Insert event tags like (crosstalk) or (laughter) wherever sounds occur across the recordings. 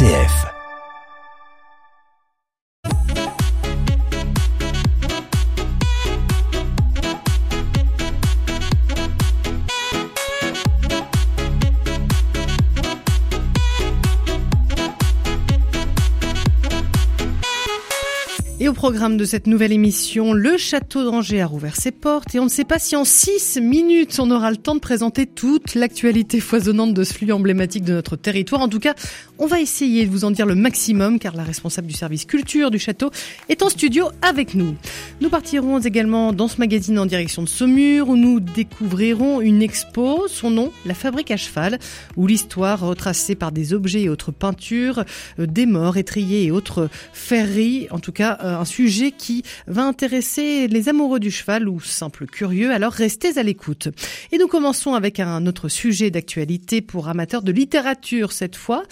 RCF. Programme de cette nouvelle émission, le château d'Angers a rouvert ses portes et on ne sait pas si en six minutes on aura le temps de présenter toute l'actualité foisonnante de ce flux emblématique de notre territoire. En tout cas, on va essayer de vous en dire le maximum car la responsable du service culture du château est en studio avec nous. Nous partirons également dans ce magazine en direction de Saumur où nous découvrirons une expo, son nom, La Fabrique à cheval, où l'histoire retracée par des objets et autres peintures, euh, des morts, étriers et autres ferries, en tout cas euh, un sujet qui va intéresser les amoureux du cheval ou simples curieux, alors restez à l'écoute. Et nous commençons avec un autre sujet d'actualité pour amateurs de littérature cette fois.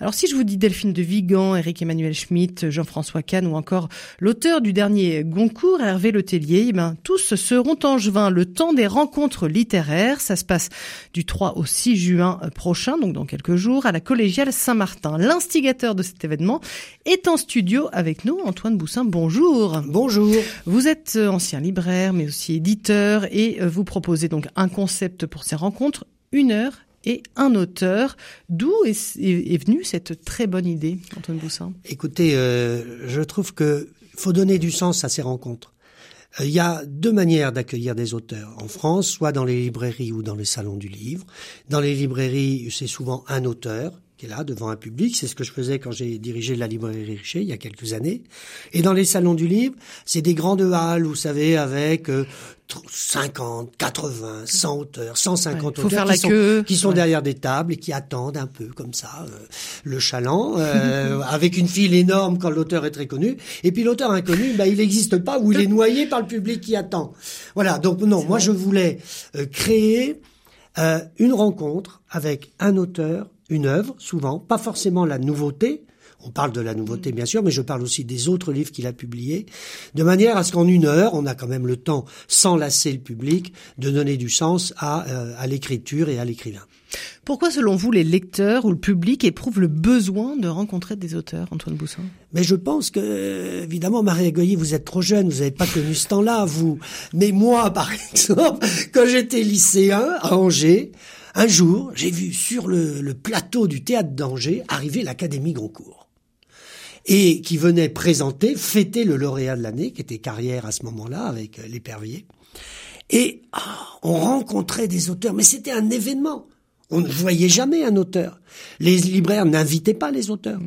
Alors si je vous dis Delphine de Vigan, Eric Emmanuel Schmitt, Jean-François Kahn ou encore l'auteur du dernier Goncourt, Hervé Letellier, eh ben, tous seront angevins le temps des rencontres littéraires. Ça se passe du 3 au 6 juin prochain, donc dans quelques jours, à la collégiale Saint-Martin. L'instigateur de cet événement est en studio avec nous, Antoine Boussin bonjour. Bonjour. Vous êtes euh, ancien libraire, mais aussi éditeur, et euh, vous proposez donc un concept pour ces rencontres, une heure et un auteur. D'où est, est, venue cette très bonne idée, Antoine Boussin? Écoutez, euh, je trouve que faut donner du sens à ces rencontres. Il y a deux manières d'accueillir des auteurs en France, soit dans les librairies ou dans les salons du livre. Dans les librairies, c'est souvent un auteur qui est là devant un public. C'est ce que je faisais quand j'ai dirigé la librairie Richer il y a quelques années. Et dans les salons du livre, c'est des grandes halles, vous savez, avec euh, 50, 80, 100 auteurs, 150 ouais, auteurs qui, sont, qui, sont, derrière des tables et qui attendent un peu comme ça euh, le chaland, euh, (laughs) avec une file énorme quand l'auteur est très connu. Et puis l'auteur inconnu, bah, il n'existe pas ou il est noyé par le public qui attend. Voilà, donc non, moi je voulais euh, créer une rencontre avec un auteur une œuvre, souvent, pas forcément la nouveauté, on parle de la nouveauté bien sûr, mais je parle aussi des autres livres qu'il a publiés, de manière à ce qu'en une heure, on a quand même le temps, sans lasser le public, de donner du sens à, euh, à l'écriture et à l'écrivain. Pourquoi, selon vous, les lecteurs ou le public éprouvent le besoin de rencontrer des auteurs, Antoine Boussin Mais je pense que, évidemment, Marie Goyer, vous êtes trop jeune, vous n'avez pas connu ce temps-là, vous. Mais moi, par (laughs) exemple, quand j'étais lycéen à Angers, un jour, j'ai vu sur le, le, plateau du théâtre d'Angers arriver l'Académie Goncourt. Et qui venait présenter, fêter le lauréat de l'année, qui était carrière à ce moment-là avec euh, l'épervier. Et oh, on rencontrait des auteurs, mais c'était un événement. On ne voyait jamais un auteur. Les libraires n'invitaient pas les auteurs.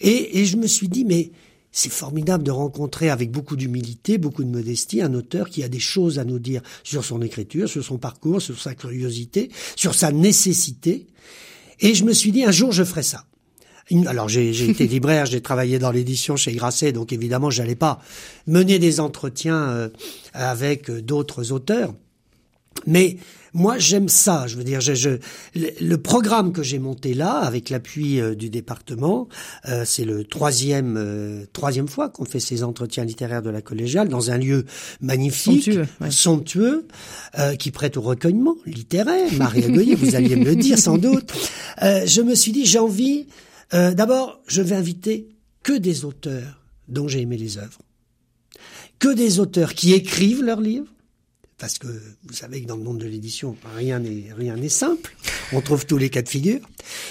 Et, et je me suis dit, mais c'est formidable de rencontrer avec beaucoup d'humilité, beaucoup de modestie, un auteur qui a des choses à nous dire sur son écriture, sur son parcours, sur sa curiosité, sur sa nécessité. Et je me suis dit, un jour, je ferai ça. Alors j'ai été (laughs) libraire, j'ai travaillé dans l'édition chez Grasset, donc évidemment j'allais pas mener des entretiens euh, avec d'autres auteurs. Mais moi, j'aime ça. Je veux dire, je, je, le programme que j'ai monté là, avec l'appui euh, du département, euh, c'est le troisième euh, troisième fois qu'on fait ces entretiens littéraires de la collégiale dans un lieu magnifique, somptueux, ouais. somptueux euh, qui prête au recueillement littéraire. Marie Goyer, vous alliez me le dire sans doute. je me suis dit, j'ai envie. D'abord, je vais inviter que des auteurs dont j'ai aimé les œuvres, que des auteurs qui écrivent leurs livres parce que vous savez que dans le monde de l'édition, rien n'est rien n'est simple. On trouve tous les cas de figure.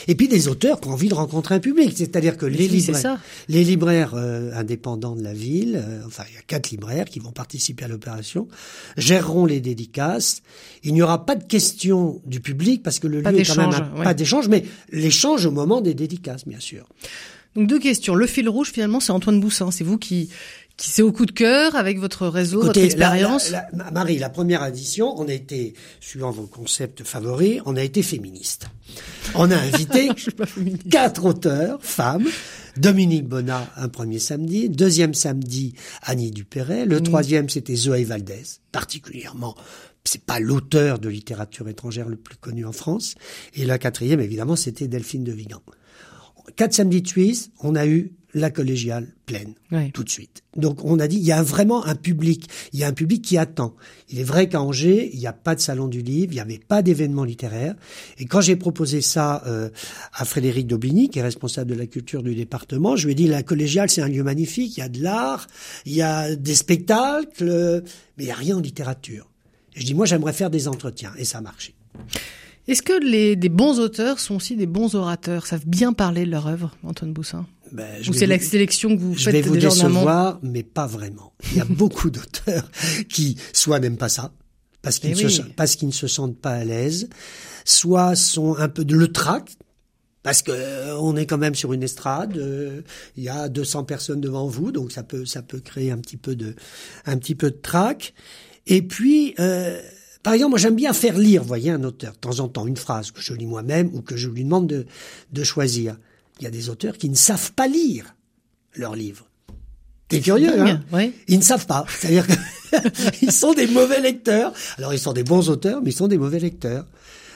Et puis des auteurs qui ont envie de rencontrer un public, c'est-à-dire que les libraires, les libraires euh, indépendants de la ville, euh, enfin il y a quatre libraires qui vont participer à l'opération, géreront les dédicaces. Il n'y aura pas de question du public parce que le pas lieu est quand même un, ouais. pas d'échange, mais l'échange au moment des dédicaces, bien sûr. Donc deux questions. Le fil rouge finalement, c'est Antoine Boussin. C'est vous qui qui c'est au coup de cœur avec votre réseau, Écoutez, votre expérience la, la, la, Marie, la première édition, on a été, suivant vos concepts favoris, on a été féministe. On a invité (laughs) quatre auteurs, femmes, Dominique Bonnat, un premier samedi, deuxième samedi, Annie Dupéret, le mmh. troisième, c'était Zoé Valdez, particulièrement c'est pas l'auteur de littérature étrangère le plus connu en France. Et la quatrième, évidemment, c'était Delphine de Vigan. Quatre samedis de Suisse, on a eu la collégiale pleine tout de suite. Donc on a dit il y a vraiment un public, il y a un public qui attend. Il est vrai qu'à Angers, il n'y a pas de salon du livre, il n'y avait pas d'événement littéraire. Et quand j'ai proposé ça euh, à Frédéric Daubigny, qui est responsable de la culture du département, je lui ai dit la collégiale c'est un lieu magnifique, il y a de l'art, il y a des spectacles, mais il n'y a rien en littérature. Et je dis moi j'aimerais faire des entretiens et ça a marché. Est-ce que les, des bons auteurs sont aussi des bons orateurs, savent bien parler de leur œuvre, Antoine Boussin ben, Ou c'est la sélection que vous faites Je vais vous décevoir, mais pas vraiment. Il y a (laughs) beaucoup d'auteurs qui soit n'aiment pas ça, parce qu'ils eh parce qu'ils ne se sentent pas à l'aise, soit sont un peu de le trac, parce que euh, on est quand même sur une estrade, euh, il y a 200 personnes devant vous, donc ça peut ça peut créer un petit peu de un petit peu de trac. Et puis euh, par exemple, moi j'aime bien faire lire, voyez, un auteur, de temps en temps, une phrase que je lis moi-même ou que je lui demande de, de choisir. Il y a des auteurs qui ne savent pas lire leurs livres. T'es curieux, hein Ils ne savent pas. C'est-à-dire qu'ils (laughs) sont des mauvais lecteurs. Alors ils sont des bons auteurs, mais ils sont des mauvais lecteurs.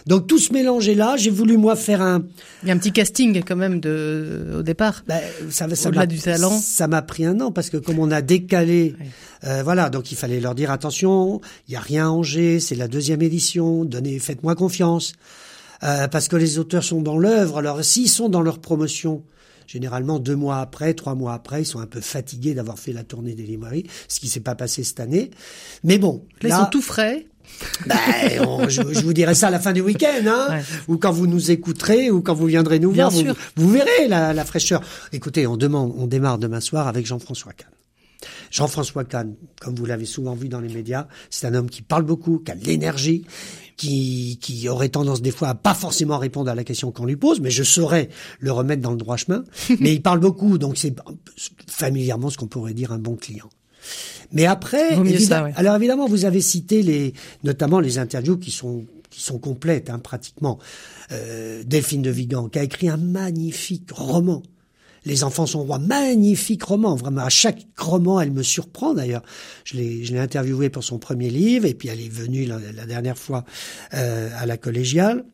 Donc tout ce mélange là, j'ai voulu moi faire un. Il y a un petit casting quand même de au départ. Ben, ça, ça m'a du talent. Ça m'a pris un an parce que comme on a décalé, euh, voilà, donc il fallait leur dire attention, il y a rien à Angers, c'est la deuxième édition, donnez, faites-moi confiance, euh, parce que les auteurs sont dans l'œuvre. Alors s'ils sont dans leur promotion, généralement deux mois après, trois mois après, ils sont un peu fatigués d'avoir fait la tournée des librairies, ce qui s'est pas passé cette année. Mais bon, là, là ils sont tout frais. Ben, je, vous dirai ça à la fin du week-end, hein, ou quand vous nous écouterez, ou quand vous viendrez nous voir, vous, verrez la, fraîcheur. Écoutez, on demande, on démarre demain soir avec Jean-François Kahn. Jean-François Kahn, comme vous l'avez souvent vu dans les médias, c'est un homme qui parle beaucoup, qui a de l'énergie, qui, qui aurait tendance des fois à pas forcément répondre à la question qu'on lui pose, mais je saurais le remettre dans le droit chemin. (laughs) mais il parle beaucoup, donc c'est familièrement ce qu'on pourrait dire un bon client. Mais après, alors évidemment, vous avez cité les, notamment les interviews qui sont qui sont complètes, hein, pratiquement. Euh, Delphine de Vigan, qui a écrit un magnifique roman. Les enfants sont rois, magnifique roman, vraiment. À chaque roman, elle me surprend d'ailleurs. Je l'ai, je l'ai interviewée pour son premier livre, et puis elle est venue la, dernière fois euh, à la collégiale.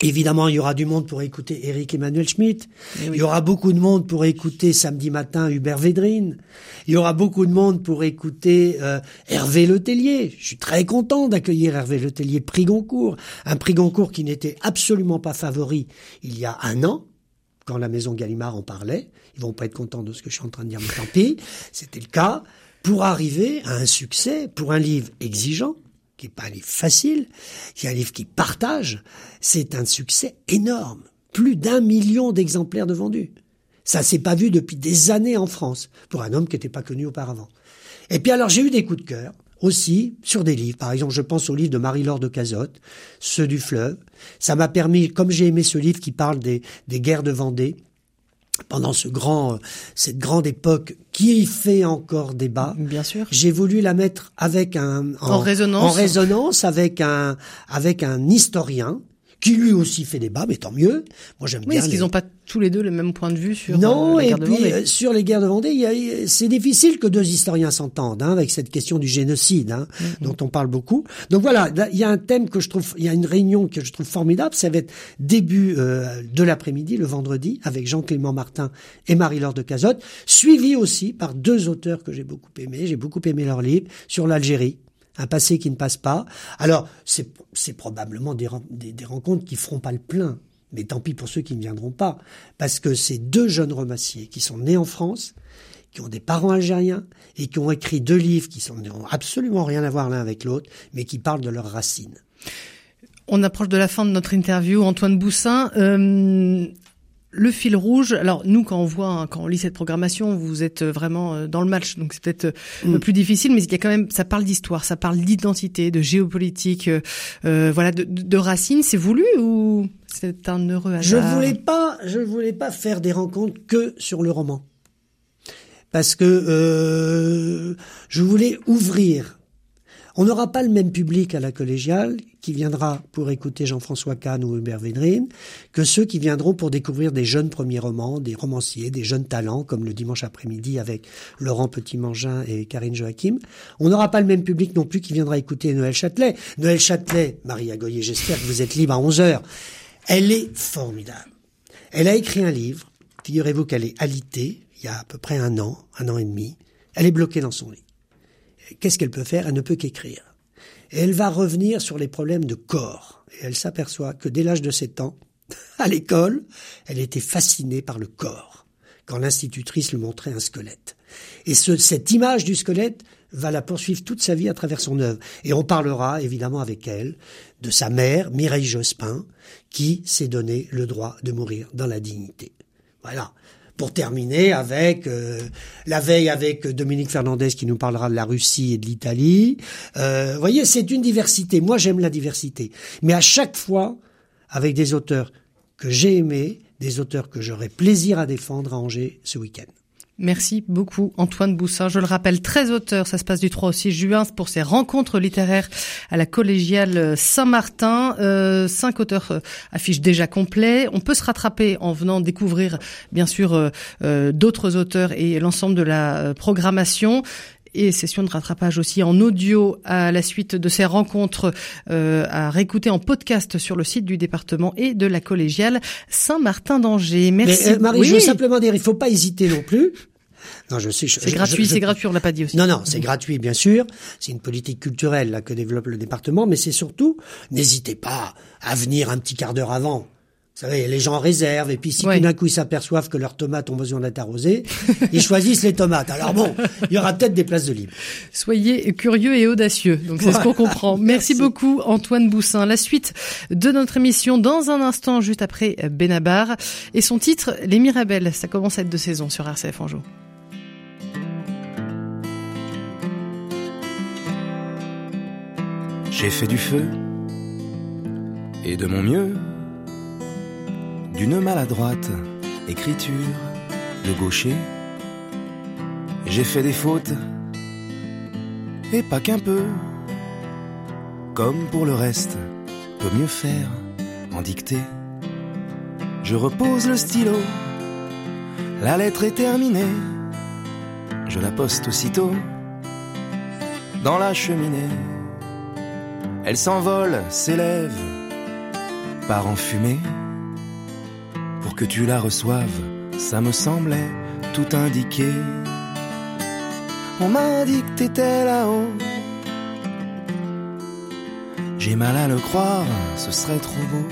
Évidemment, il y aura du monde pour écouter Eric Emmanuel Schmitt. Eh il y aura beaucoup de monde pour écouter samedi matin Hubert Védrine. Il y aura beaucoup de monde pour écouter euh, Hervé Letellier. Je suis très content d'accueillir Hervé Letellier, prix Goncourt. Un prix Goncourt qui n'était absolument pas favori il y a un an, quand la maison Gallimard en parlait. Ils vont pas être contents de ce que je suis en train de dire, mais tant pis. C'était le cas. Pour arriver à un succès, pour un livre exigeant, qui est pas un livre facile, qui est un livre qui partage, c'est un succès énorme. Plus d'un million d'exemplaires de vendus. Ça s'est pas vu depuis des années en France, pour un homme qui n'était pas connu auparavant. Et puis alors j'ai eu des coups de cœur aussi sur des livres. Par exemple, je pense au livre de Marie-Laure de Cazotte, Ceux du fleuve. Ça m'a permis, comme j'ai aimé ce livre qui parle des, des guerres de Vendée, pendant ce grand, cette grande époque qui fait encore débat. Bien sûr. J'ai voulu la mettre avec un en, résonance, en résonance avec un avec un historien qui lui aussi fait débat, mais tant mieux. Moi j'aime oui, bien. Est-ce qu'ils n'ont pas tous les deux le même point de vue sur non, euh, la guerre de Vendée euh, sur les guerres de Vendée, c'est difficile que deux historiens s'entendent hein, avec cette question du génocide hein, mm-hmm. dont on parle beaucoup. Donc voilà, il y a un thème que je trouve, il y a une réunion que je trouve formidable. Ça va être début euh, de l'après-midi, le vendredi, avec Jean-Clément Martin et Marie-Laure de Cazotte, suivi aussi par deux auteurs que j'ai beaucoup aimés. J'ai beaucoup aimé leur livre sur l'Algérie un passé qui ne passe pas. Alors, c'est probablement des, rencontres qui feront pas le plein, mais tant pis pour ceux qui ne viendront pas, parce que ces deux jeunes romanciers qui sont nés en France, qui ont des parents algériens et qui ont écrit deux livres qui n'ont absolument rien à voir l'un avec l'autre, mais qui parlent de leurs racines. On approche de la fin de notre interview, Antoine Boussin. Euh, le fil rouge, alors nous quand on voit, hein, quand on lit cette programmation, vous êtes vraiment euh, dans le match, donc c'est peut-être euh, mm. plus difficile, mais il y a quand même, ça parle d'histoire, ça parle d'identité, de géopolitique, euh, voilà, de, de racines. C'est voulu ou c'est un heureux hasard Je voulais pas, je voulais pas faire des rencontres que sur le roman, parce que je voulais ouvrir on n'aura pas le même public à la collégiale qui viendra pour écouter Jean-François Kahn ou Hubert Védrine que ceux qui viendront pour découvrir des jeunes premiers romans, des romanciers, des jeunes talents, comme le dimanche après-midi avec Laurent Petit-Mangin et Karine Joachim. On n'aura pas le même public non plus qui viendra écouter Noël Châtelet. Noël Châtelet, Marie Agoyer, j'espère que vous êtes libre à 11 heures. Elle est formidable. Elle a écrit un livre. Figurez-vous qu'elle est alitée. il y a à peu près un an, un an et demi. Elle est bloquée dans son lit. Qu'est-ce qu'elle peut faire? Elle ne peut qu'écrire. Et elle va revenir sur les problèmes de corps. Et elle s'aperçoit que dès l'âge de 7 ans, (laughs) à l'école, elle était fascinée par le corps, quand l'institutrice lui montrait un squelette. Et ce, cette image du squelette va la poursuivre toute sa vie à travers son œuvre. Et on parlera évidemment avec elle de sa mère, Mireille Jospin, qui s'est donné le droit de mourir dans la dignité. Voilà. Pour terminer avec euh, la veille avec Dominique Fernandez qui nous parlera de la Russie et de l'Italie. Euh, vous voyez, c'est une diversité. Moi, j'aime la diversité. Mais à chaque fois, avec des auteurs que j'ai aimés, des auteurs que j'aurai plaisir à défendre à Angers ce week-end. Merci beaucoup Antoine Boussin. Je le rappelle, 13 auteurs, ça se passe du 3 au 6 juin pour ces rencontres littéraires à la collégiale Saint-Martin. Euh, cinq auteurs euh, affichent déjà complet. On peut se rattraper en venant découvrir bien sûr euh, euh, d'autres auteurs et l'ensemble de la programmation et session de rattrapage aussi en audio à la suite de ces rencontres euh, à réécouter en podcast sur le site du département et de la collégiale Saint-Martin d'Angers. Merci. Mais, Marie, je veux simplement dire, il faut pas hésiter non plus non, je sais. C'est gratuit, c'est gratuit, on l'a pas dit aussi. Non, non, c'est gratuit, bien sûr. C'est une politique culturelle là que développe le département, mais c'est surtout, n'hésitez pas à venir un petit quart d'heure avant. Vous savez, les gens réservent, et puis si tout d'un coup ils s'aperçoivent que leurs tomates ont besoin d'être arrosées, (laughs) ils choisissent les tomates. Alors bon, il y aura peut-être des places de libre. Soyez curieux et audacieux, donc c'est ce qu'on comprend. (laughs) Merci, beaucoup Antoine Boussin. La suite de notre émission dans un instant, juste après Benabar, et son titre, Les Mirabelles. Ça commence à être de saison sur RCF Anjou. J'ai fait du feu et de mon mieux, d'une maladroite écriture de gaucher. J'ai fait des fautes et pas qu'un peu, comme pour le reste, peut mieux faire en dictée. Je repose le stylo, la lettre est terminée, je la poste aussitôt dans la cheminée. Elle s'envole, s'élève, part en fumée. Que tu la reçoives, ça me semblait tout indiqué. On m'a dit que t'étais là-haut. J'ai mal à le croire, ce serait trop beau.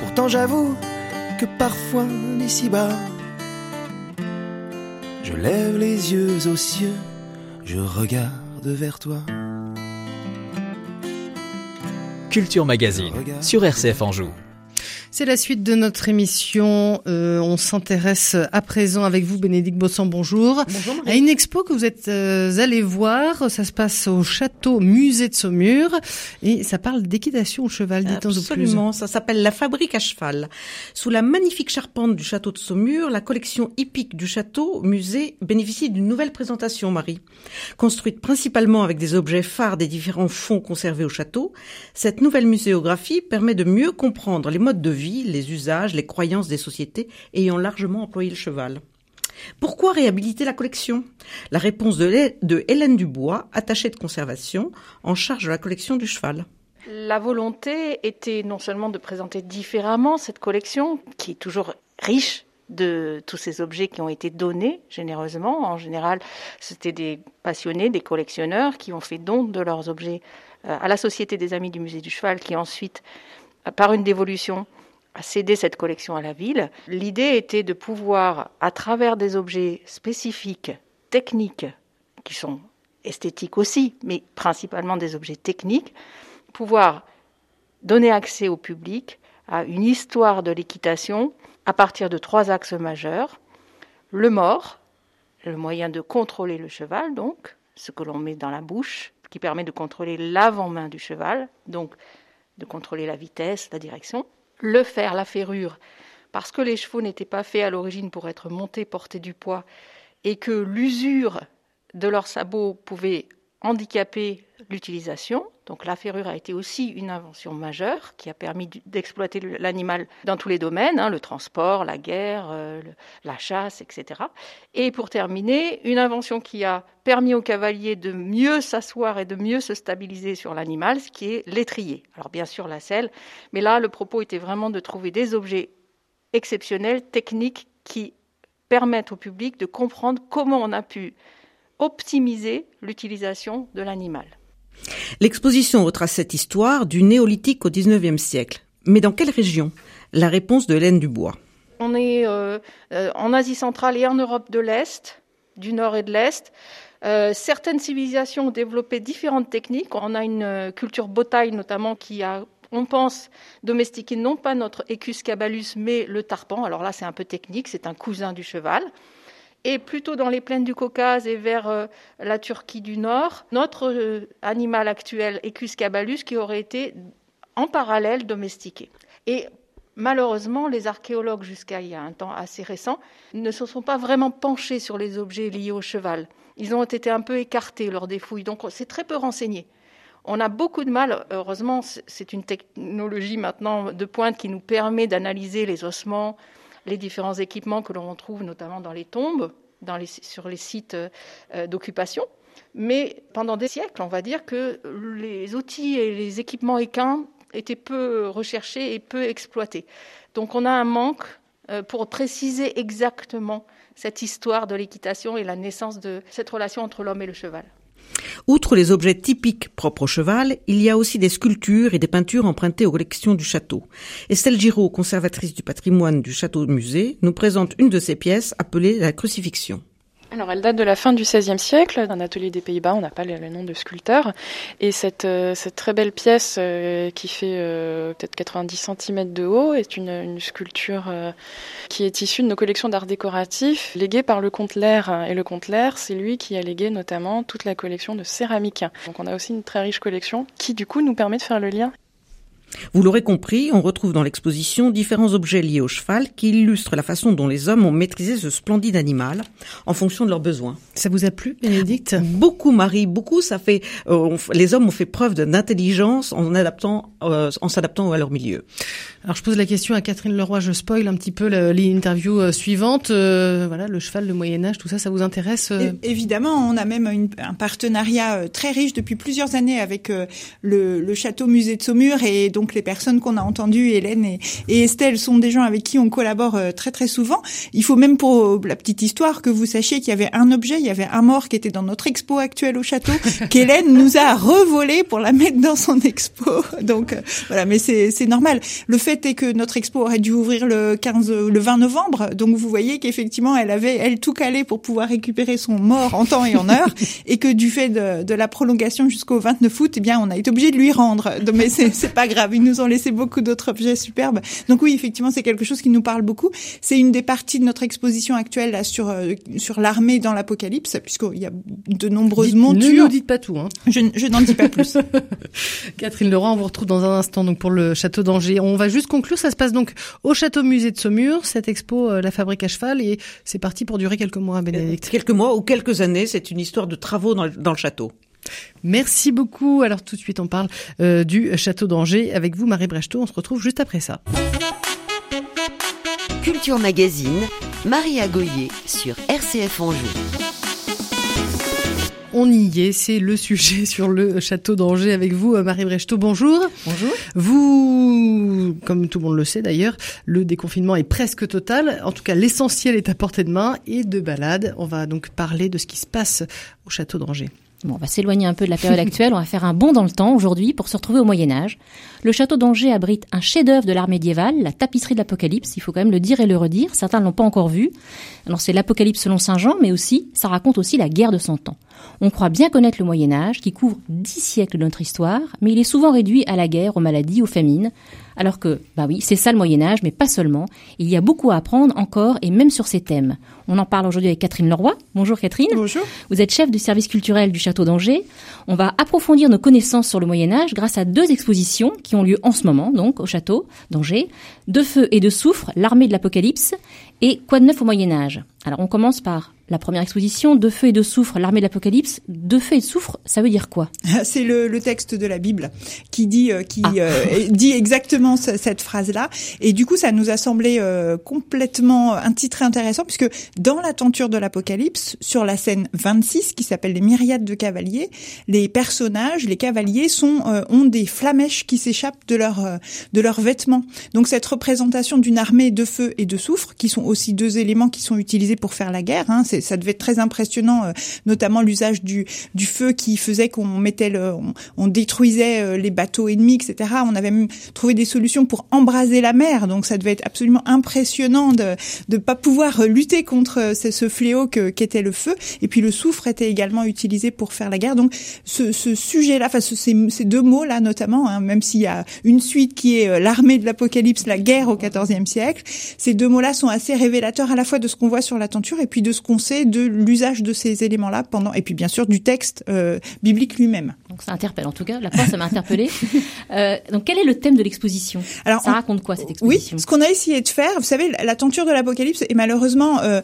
Pourtant j'avoue que parfois d'ici-bas, je lève les yeux aux cieux, je regarde vers toi. Culture Magazine sur RCF Anjou. C'est la suite de notre émission. Euh, on s'intéresse à présent avec vous, Bénédicte Bossan, bonjour. Bonjour. À une expo que vous êtes euh, allé voir. Ça se passe au château musée de Saumur et ça parle d'équitation au cheval. Dites-nous Absolument. Ça s'appelle la fabrique à cheval. Sous la magnifique charpente du château de Saumur, la collection hippique du château musée bénéficie d'une nouvelle présentation, Marie. Construite principalement avec des objets phares des différents fonds conservés au château, cette nouvelle muséographie permet de mieux comprendre les modes de vie les usages, les croyances des sociétés ayant largement employé le cheval. Pourquoi réhabiliter la collection? La réponse de Hélène Dubois, attachée de conservation, en charge de la collection du cheval. La volonté était non seulement de présenter différemment cette collection, qui est toujours riche de tous ces objets qui ont été donnés généreusement. En général, c'était des passionnés, des collectionneurs qui ont fait don de leurs objets euh, à la Société des Amis du Musée du Cheval, qui ensuite, par une dévolution, a cédé cette collection à la ville. L'idée était de pouvoir, à travers des objets spécifiques, techniques, qui sont esthétiques aussi, mais principalement des objets techniques, pouvoir donner accès au public à une histoire de l'équitation à partir de trois axes majeurs. Le mort, le moyen de contrôler le cheval, donc, ce que l'on met dans la bouche, qui permet de contrôler l'avant-main du cheval, donc de contrôler la vitesse, la direction le fer, la ferrure, parce que les chevaux n'étaient pas faits à l'origine pour être montés, porter du poids, et que l'usure de leurs sabots pouvait handicaper l'utilisation. Donc la ferrure a été aussi une invention majeure qui a permis d'exploiter l'animal dans tous les domaines, hein, le transport, la guerre, euh, la chasse, etc. Et pour terminer, une invention qui a permis aux cavaliers de mieux s'asseoir et de mieux se stabiliser sur l'animal, ce qui est l'étrier. Alors bien sûr la selle, mais là le propos était vraiment de trouver des objets exceptionnels, techniques, qui permettent au public de comprendre comment on a pu optimiser l'utilisation de l'animal. L'exposition retrace cette histoire du néolithique au XIXe siècle. Mais dans quelle région? La réponse de Hélène Dubois. On est euh, euh, en Asie centrale et en Europe de l'Est, du Nord et de l'Est. Euh, certaines civilisations ont développé différentes techniques. On a une culture botaille notamment qui a, on pense, domestiqué non pas notre Equus cabalus, mais le tarpan. Alors là, c'est un peu technique, c'est un cousin du cheval. Et plutôt dans les plaines du Caucase et vers la Turquie du Nord, notre animal actuel, Equus cabalus, qui aurait été en parallèle domestiqué. Et Malheureusement, les archéologues, jusqu'à il y a un temps assez récent, ne se sont pas vraiment penchés sur les objets liés au cheval. Ils ont été un peu écartés lors des fouilles, donc c'est très peu renseigné. On a beaucoup de mal, heureusement, c'est une technologie maintenant de pointe qui nous permet d'analyser les ossements, les différents équipements que l'on trouve notamment dans les tombes, sur les sites euh, d'occupation. Mais pendant des siècles, on va dire que les outils et les équipements équins était peu recherché et peu exploité. Donc on a un manque euh, pour préciser exactement cette histoire de l'équitation et la naissance de cette relation entre l'homme et le cheval. Outre les objets typiques propres au cheval, il y a aussi des sculptures et des peintures empruntées aux collections du château. Estelle Giraud, conservatrice du patrimoine du château musée, nous présente une de ces pièces appelée la crucifixion. Alors, elle date de la fin du XVIe siècle, d'un atelier des Pays-Bas, on n'a pas le, nom de sculpteur. Et cette, euh, cette très belle pièce euh, qui fait euh, peut-être 90 cm de haut est une, une sculpture qui est issue de nos collections d'art décoratif, léguée par le comte Lair. Et le comte Lair, c'est lui qui a légué notamment toute la collection de céramique. Donc on a aussi une très riche collection qui du coup nous permet de faire le lien vous l'aurez compris, on retrouve dans l'exposition différents objets liés au cheval qui illustrent la façon dont les hommes ont maîtrisé ce splendide animal en fonction de leurs besoins. Ça vous a plu, Bénédicte? Beaucoup, Marie, beaucoup. Ça fait, euh, les hommes ont fait preuve d'intelligence en adaptant, euh, en s'adaptant à leur milieu. Alors je pose la question à Catherine Leroy, je spoil un petit peu l'interview euh, suivante. voilà, le cheval, le Moyen Âge, tout ça, ça vous intéresse Évidemment, on a même un partenariat très riche depuis plusieurs années avec le, le château musée de Saumur et donc les personnes qu'on a entendues, Hélène et, Estelle, sont des gens avec qui on collabore euh, très très souvent. Il faut même pour euh, la petite histoire que vous sachiez qu'il y avait un objet, il y avait un mort qui était dans notre expo actuelle au château, (laughs) qu'Hélène nous a revolé pour la mettre dans son expo. Donc euh, voilà, mais c'est normal. Le fait est que notre expo aurait dû ouvrir le 15, le 20 novembre, donc vous voyez qu'effectivement elle avait elle tout calé pour pouvoir récupérer son mort en temps et en heure, (laughs) et que du fait de, de la prolongation jusqu'au 29 août, eh bien on a été obligé de lui rendre. Mais c'est pas grave ils nous ont laissé beaucoup d'autres objets superbes. Donc oui, effectivement, c'est quelque chose qui nous parle beaucoup. C'est une des parties de notre exposition actuelle là, sur euh, sur l'armée dans l'apocalypse, puisqu'il y a de nombreuses montures. Ne nous dites pas tout. Hein. Je, je n'en dis pas plus. (laughs) Catherine Laurent, on vous retrouve dans un instant donc pour le château d'Angers. On va juste conclure. Ça se passe donc au château musée de Saumur, cette expo euh, La Fabrique à cheval, et c'est parti pour durer quelques mois, Bénédicte. Euh, quelques mois ou quelques années. C'est une histoire de travaux dans dans le château. Merci beaucoup. Alors tout de suite, on parle euh, du château d'Angers avec vous, Marie Brechtot. On se retrouve juste après ça. Culture Magazine, Marie Agoyer sur RCF Anjou. On y est, c'est le sujet (laughs) sur le château d'Angers avec vous, euh, Marie Brechtot. Bonjour. Bonjour. Vous, comme tout le monde le sait d'ailleurs, le déconfinement est presque total. En tout cas, l'essentiel est à portée de main et de balade. On va donc parler de ce qui se passe au château d'Angers. Bon, on va s'éloigner un peu de la période actuelle, on va faire un bond dans le temps aujourd'hui pour se retrouver au Moyen Âge. Le château d'Angers abrite un chef-d'œuvre de l'art médiéval, la tapisserie de l'Apocalypse, il faut quand même le dire et le redire, certains ne l'ont pas encore vu. Alors c'est l'Apocalypse selon Saint Jean, mais aussi, ça raconte aussi la guerre de Cent Ans. On croit bien connaître le Moyen Âge, qui couvre dix siècles de notre histoire, mais il est souvent réduit à la guerre, aux maladies, aux famines, alors que, bah oui, c'est ça le Moyen Âge, mais pas seulement. Il y a beaucoup à apprendre encore, et même sur ces thèmes. On en parle aujourd'hui avec Catherine Leroy. Bonjour Catherine. Bonjour. Vous êtes chef du service culturel du Château d'Angers. On va approfondir nos connaissances sur le Moyen Âge grâce à deux expositions qui ont lieu en ce moment, donc au Château d'Angers. De feu et de soufre, l'armée de l'Apocalypse et Quoi de neuf au Moyen Âge? Alors on commence par la première exposition, De feu et de soufre, l'armée de l'Apocalypse. De feu et de soufre, ça veut dire quoi? (laughs) C'est le, le, texte de la Bible qui dit euh, qui ah. euh, dit exactement cette phrase-là. Et du coup, ça nous a semblé euh, complètement un titre intéressant puisque dans la tenture de l'Apocalypse, sur la scène 26 qui s'appelle les myriades de cavaliers, les personnages, les cavaliers sont ont des flamèches qui s'échappent de leurs de leurs vêtements. Donc cette représentation d'une armée de feu et de soufre, qui sont aussi deux éléments qui sont utilisés pour faire la guerre, hein, ça devait être très impressionnant, euh, notamment l'usage du, du feu qui faisait qu'on mettait le, on, détruisait euh, les bateaux ennemis, etc. On avait même trouvé des solutions pour embraser la mer, donc ça devait être absolument impressionnant de ne pas pouvoir lutter contre ce, ce fléau que qu'était le feu. Et puis le soufre était également utilisé pour faire la guerre. Donc ce, ce sujet-là, enfin ces, ces deux mots-là notamment, hein, même s'il y a une suite qui est euh, l'armée de l'Apocalypse, la guerre au XIVe siècle, ces deux mots-là sont assez révélateurs à la fois de ce qu'on voit sur la tenture et puis de ce qu'on de l'usage de ces éléments-là pendant, et puis bien sûr du texte euh, biblique lui-même. Donc ça interpelle en tout cas, la ça m'a interpellé. (laughs) euh, donc quel est le thème de l'exposition? Alors ça raconte quoi cette exposition? Oui, ce qu'on a essayé de faire, vous savez, la tenture de l'Apocalypse est malheureusement euh,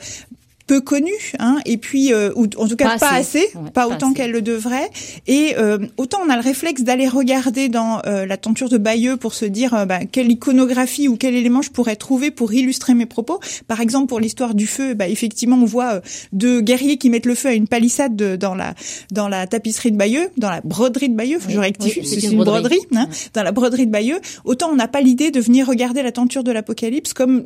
peu connu, hein, et puis euh, ou en tout cas pas, assez, pas, autant qu'elle le devrait. Et euh, autant on a le réflexe d'aller regarder dans euh, la tenture de Bayeux pour se dire bah, quelle iconographie ou quel élément je pourrais trouver pour illustrer mes propos. Par exemple pour l'histoire du feu, bah, effectivement on voit deux guerriers qui mettent le feu à une palissade dans la dans la tapisserie de Bayeux, dans la broderie de Bayeux. je rectifie, c'est une, broderie, hein, dans la broderie de Bayeux. Autant on n'a pas l'idée de venir regarder la tenture de l'Apocalypse comme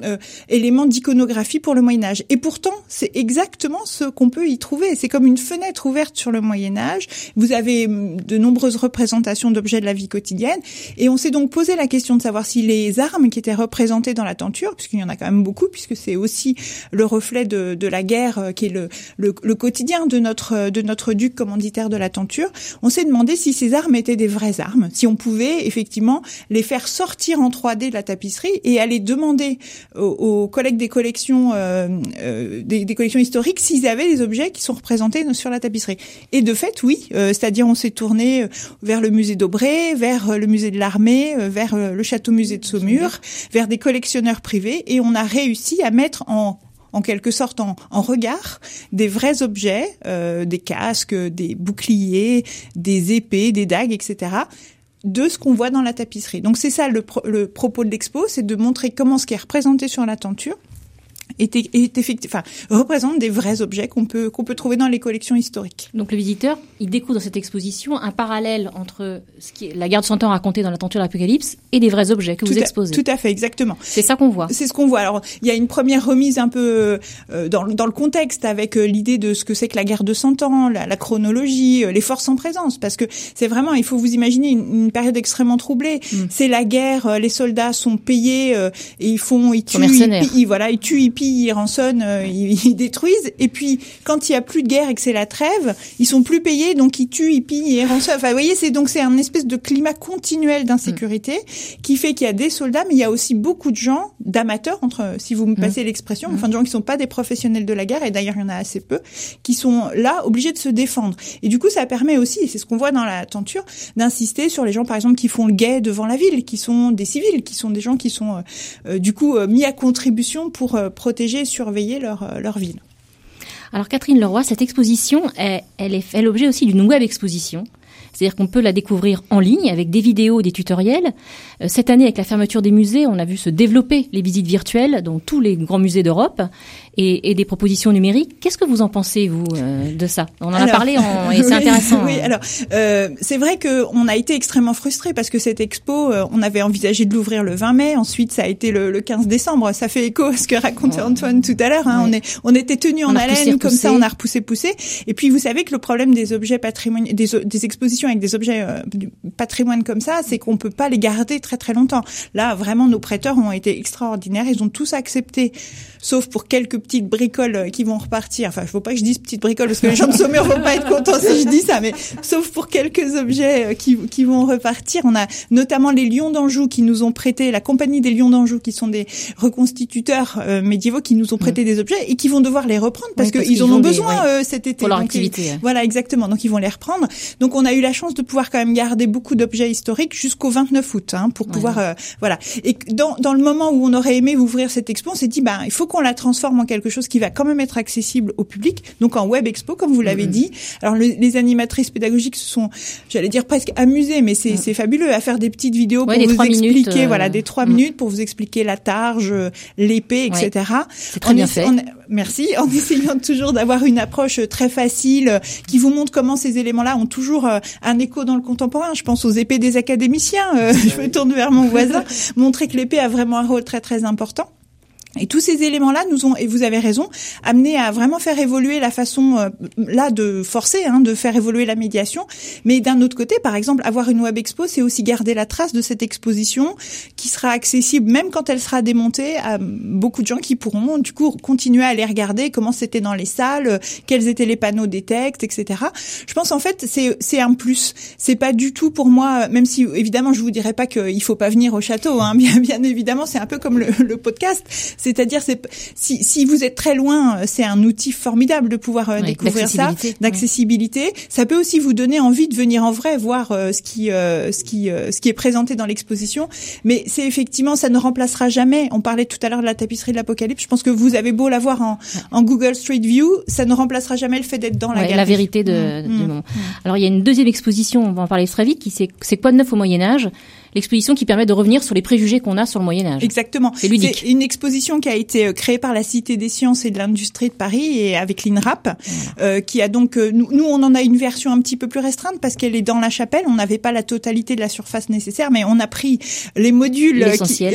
élément d'iconographie pour le Moyen Âge. Et pourtant c'est exactement ce qu'on peut y trouver. C'est comme une fenêtre ouverte sur le Moyen Âge. Vous avez hum, de nombreuses représentations d'objets de la vie quotidienne. Et on s'est donc posé la question de savoir si les armes qui étaient représentées dans la tenture, puisqu'il y en a quand même beaucoup, puisque c'est aussi le reflet de, de la guerre euh, qui est le, le, le, quotidien de notre, de notre duc commanditaire de la tenture, on s'est demandé si ces armes étaient des vraies armes, si on pouvait effectivement les faire sortir en 3D de la tapisserie et aller demander aux, collègues des collections, euh, euh, des, des collections historiques s'ils avaient des objets qui sont représentés sur la tapisserie. Et de fait, oui, euh, c'est-à-dire on s'est tourné euh, vers le musée d'Aubray, vers euh, le musée de l'armée, vers le château musée de Saumur, vers des collectionneurs privés, et on a réussi à mettre en en quelque sorte en, en, regard des vrais objets, des casques, des boucliers, des épées, des dagues, etc de ce qu'on voit dans la tapisserie. Donc c'est ça le, le propos de l'expo, c'est de montrer comment ce qui est représenté sur la tenture est, est effectivement, enfin, représente des vrais objets qu'on peut qu'on peut trouver dans les collections historiques. Donc le visiteur, il découvre dans cette exposition un parallèle entre ce qui est la guerre de Cent Ans racontée dans la tenture de l'Apocalypse et des vrais objets que vous exposez. Tout à fait, exactement. C'est ça qu'on voit. C'est ce qu'on voit. Alors il y a une première remise un peu euh, dans, dans le contexte avec euh, l'idée de ce que c'est que la guerre de Cent Ans, la, la chronologie, euh, les forces en présence, parce que c'est vraiment, il faut vous imaginer une, une période extrêmement troublée. Mm. C'est la guerre, les soldats sont payés et ils font, ils tuent, ils, voilà, ils tuent, ils ils rançonnent, euh, (laughs) ils, détruisent. Et puis, quand il y a plus de guerre et que c'est la trêve, ils sont plus payés, donc ils tuent, ils pillent, ils rançonnent. Enfin, vous voyez, c'est donc c'est un espèce de climat continuel d'insécurité mm. qui fait qu'il y a des soldats, mais il y a aussi beaucoup de gens, d'amateurs, entre, si vous me mm. passez l'expression, enfin, de gens qui sont pas des professionnels de la guerre, et d'ailleurs, il y en a assez peu, qui sont là, obligés de se défendre. Et du coup, ça permet aussi, et c'est ce qu'on voit dans la tenture, d'insister sur les gens, par exemple, qui font le guet devant la ville, qui sont des civils, qui sont des gens qui sont, euh, euh, du coup, mis à contribution pour protéger surveiller leur, euh, leur ville. Alors Catherine Leroy, cette exposition, elle, elle est l'objet aussi d'une web exposition. C'est-à-dire qu'on peut la découvrir en ligne avec des vidéos, des tutoriels. Euh, cette année, avec la fermeture des musées, on a vu se développer les visites virtuelles dans tous les grands musées d'Europe et, et, des propositions numériques. Qu'est-ce que vous en pensez, vous, euh, de ça? On en a parlé en, (laughs) et c'est intéressant. Oui, alors euh, c'est vrai qu'on a été extrêmement frustrés parce que cette expo, euh, on avait envisagé de l'ouvrir le 20 mai, ensuite ça a été le, le, 15 décembre. Ça fait écho à ce que racontait Antoine tout à l'heure. Hein. On, est, on était tenus en haleine, comme ça on a repoussé, poussé. Et puis vous savez que le problème des objets patrimoniaux, des, des expositions avec des objets euh, du patrimoine comme ça, c'est qu'on peut pas les garder très très longtemps. Là, vraiment, nos prêteurs ont été extraordinaires. Ils ont tous accepté, sauf pour quelques petites bricoles euh, qui vont repartir. Enfin, il faut pas que je dise petites bricoles parce que les gens de Saumur vont pas être contents si je dis ça, mais sauf pour quelques objets euh, qui, qui vont repartir. On a notamment les Lions d'Anjou qui nous ont prêté, la compagnie des Lions d'Anjou qui sont des reconstituteurs euh, médiévaux qui nous ont prêté des objets et qui vont devoir les reprendre parce qu'ils en ont besoin cet été. Pour leur activité. Voilà, exactement. Donc ils vont les reprendre. Donc on a eu la chance de pouvoir quand même garder beaucoup d'objets historiques jusqu'au 29 août hein, pour pouvoir voilà. Et dans, dans le moment où on aurait aimé ouvrir cette expo, on s'est dit ben il faut qu'on la transforme en quelque quelque chose qui va quand même être accessible au public. Donc en web expo, comme vous l'avez dit. Alors les animatrices pédagogiques se sont, j'allais dire presque amusées, mais c'est fabuleux à faire des petites vidéos pour vous expliquer, voilà, des trois minutes pour vous expliquer la targe, l'épée, etc. C'est très bien fait. merci. (laughs) En essayant toujours d'avoir une approche très facile qui vous montre comment ces éléments-là ont toujours un écho dans le contemporain. Je pense aux épées des académiciens. (laughs) je me tourne vers mon voisin. Montrer que l'épée a vraiment un rôle très très important. Et tous ces éléments-là nous ont, et vous avez raison, amené à vraiment faire évoluer la façon euh, là de forcer, hein, de faire évoluer la médiation. Mais d'un autre côté, par exemple, avoir une web expo, c'est aussi garder la trace de cette exposition qui sera accessible même quand elle sera démontée à beaucoup de gens qui pourront du coup continuer à aller regarder comment c'était dans les salles, quels étaient les panneaux des textes, etc. Je pense en fait c'est c'est un plus. C'est pas du tout pour moi, même si évidemment je vous dirais pas qu'il faut pas venir au château. Hein, (laughs) bien évidemment, c'est un peu comme le podcast c'est-à-dire, c'est si, si vous êtes très loin, c'est un outil formidable de pouvoir euh, découvrir ça, d'accessibilité. Ça peut aussi vous donner envie de venir en vrai voir euh, ce qui, euh, ce qui, ce qui est présenté dans l'exposition. Mais c'est effectivement, ça ne remplacera jamais. On parlait tout à l'heure de la tapisserie de l'Apocalypse. Je pense que vous avez beau la voir en, en Google Street View, ça ne remplacera jamais le fait d'être dans la galerie. La vérité de, mmh. du mmh. Alors il y a une deuxième exposition, on va en parler très vite, qui c'est c'est quoi de neuf au Moyen Âge? L'exposition qui permet de revenir sur les préjugés qu'on a sur le Moyen Âge. Exactement. C'est ludique. C'est une exposition qui a été euh, créée par la Cité des sciences et de l'industrie de Paris et avec l'INRAP, euh, qui a donc euh, nous, nous, on en a une version un petit peu plus restreinte parce qu'elle est dans la chapelle. On n'avait pas la totalité de la surface nécessaire, mais on a pris les modules qui,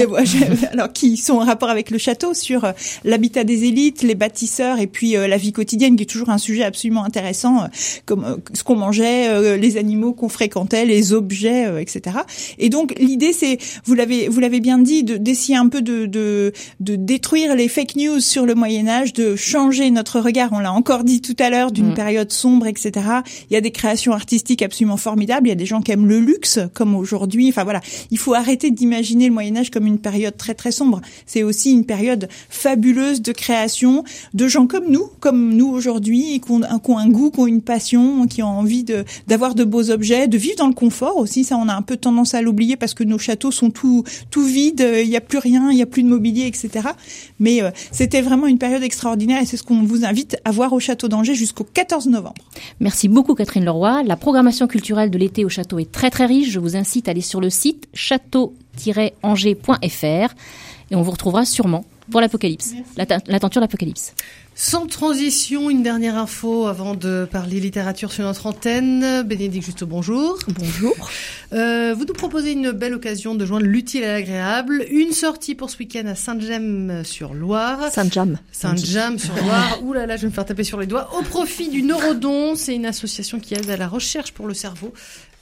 alors qui sont en rapport avec le château sur l'habitat des élites, les bâtisseurs et puis la vie quotidienne, qui est toujours un sujet absolument intéressant, comme ce qu'on mangeait, les animaux qu'on fréquentait, les objets, etc. Et donc donc l'idée c'est, vous l'avez vous l'avez bien dit, d'essayer un peu de, de, de détruire les fake news sur le Moyen Âge, de changer notre regard. On l'a encore dit tout à l'heure d'une mm. période sombre, etc. Il y a des créations artistiques absolument formidables. Il y a des gens qui aiment le luxe, comme aujourd'hui. Enfin voilà, il faut arrêter d'imaginer le Moyen Âge comme une période très très sombre. C'est aussi une période fabuleuse de création de gens comme nous, comme nous aujourd'hui, qui ont, qui ont un goût, qui ont une passion, qui ont envie de d'avoir de beaux objets, de vivre dans le confort aussi. Ça, on a un peu tendance à l'oublier parce que nos châteaux sont tout tout vides, il n'y a plus rien, il n'y a plus de mobilier, etc. Mais euh, c'était vraiment une période extraordinaire et c'est ce qu'on vous invite à voir au château d'Angers jusqu'au 14 novembre. Merci beaucoup Catherine Leroy. La programmation culturelle de l'été au château est très très riche. Je vous incite à aller sur le site château-angers.fr et on vous retrouvera sûrement pour l'Apocalypse, la, la tenture d'Apocalypse. Sans transition, une dernière info avant de parler littérature sur notre antenne. Bénédicte Justo, bonjour. Bonjour. Euh, vous nous proposez une belle occasion de joindre l'utile à l'agréable. Une sortie pour ce week-end à Saint-Gem-sur-Loire. Saint-Jam. Saint-Jam-sur-Loire. (laughs) Ouh là là, je vais me faire taper sur les doigts. Au profit du Neurodon. C'est une association qui aide à la recherche pour le cerveau.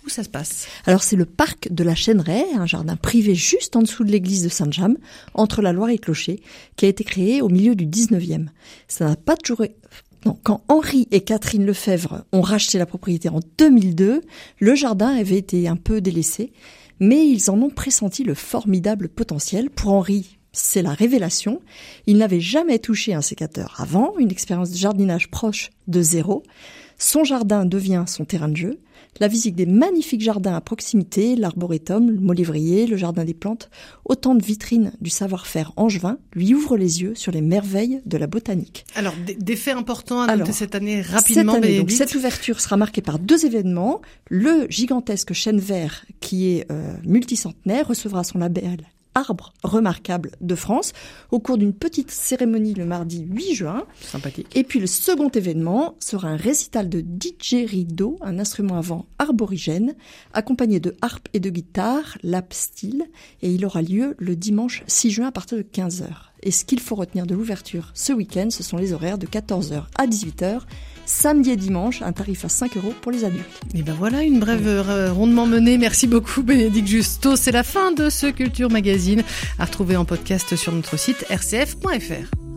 Où ça se passe? Alors c'est le parc de la Chêneraie, un jardin privé juste en dessous de l'église de Saint-James, entre la Loire et Clocher, qui a été créé au milieu du 19e. Ça quand Henri et Catherine Lefebvre ont racheté la propriété en 2002, le jardin avait été un peu délaissé, mais ils en ont pressenti le formidable potentiel. Pour Henri, c'est la révélation. Il n'avait jamais touché un sécateur avant, une expérience de jardinage proche de zéro. Son jardin devient son terrain de jeu la visite des magnifiques jardins à proximité, l'arboretum, le molévrier, le jardin des plantes, autant de vitrines du savoir-faire angevin, lui ouvrent les yeux sur les merveilles de la botanique. Alors, des faits importants à noter cette année rapidement. Cette, donc, cette ouverture sera marquée par deux événements. Le gigantesque chêne vert, qui est euh, multicentenaire, recevra son label arbre remarquable de France au cours d'une petite cérémonie le mardi 8 juin. Sympathique. Et puis le second événement sera un récital de didgeridoo, un instrument à vent arborigène, accompagné de harpe et de guitare, lap style, et il aura lieu le dimanche 6 juin à partir de 15h. Et ce qu'il faut retenir de l'ouverture ce week-end, ce sont les horaires de 14h à 18h samedi et dimanche, un tarif à 5 euros pour les adultes. Et ben voilà, une brève euh, rondement menée. Merci beaucoup Bénédicte Justo. C'est la fin de ce Culture Magazine à retrouver en podcast sur notre site rcf.fr.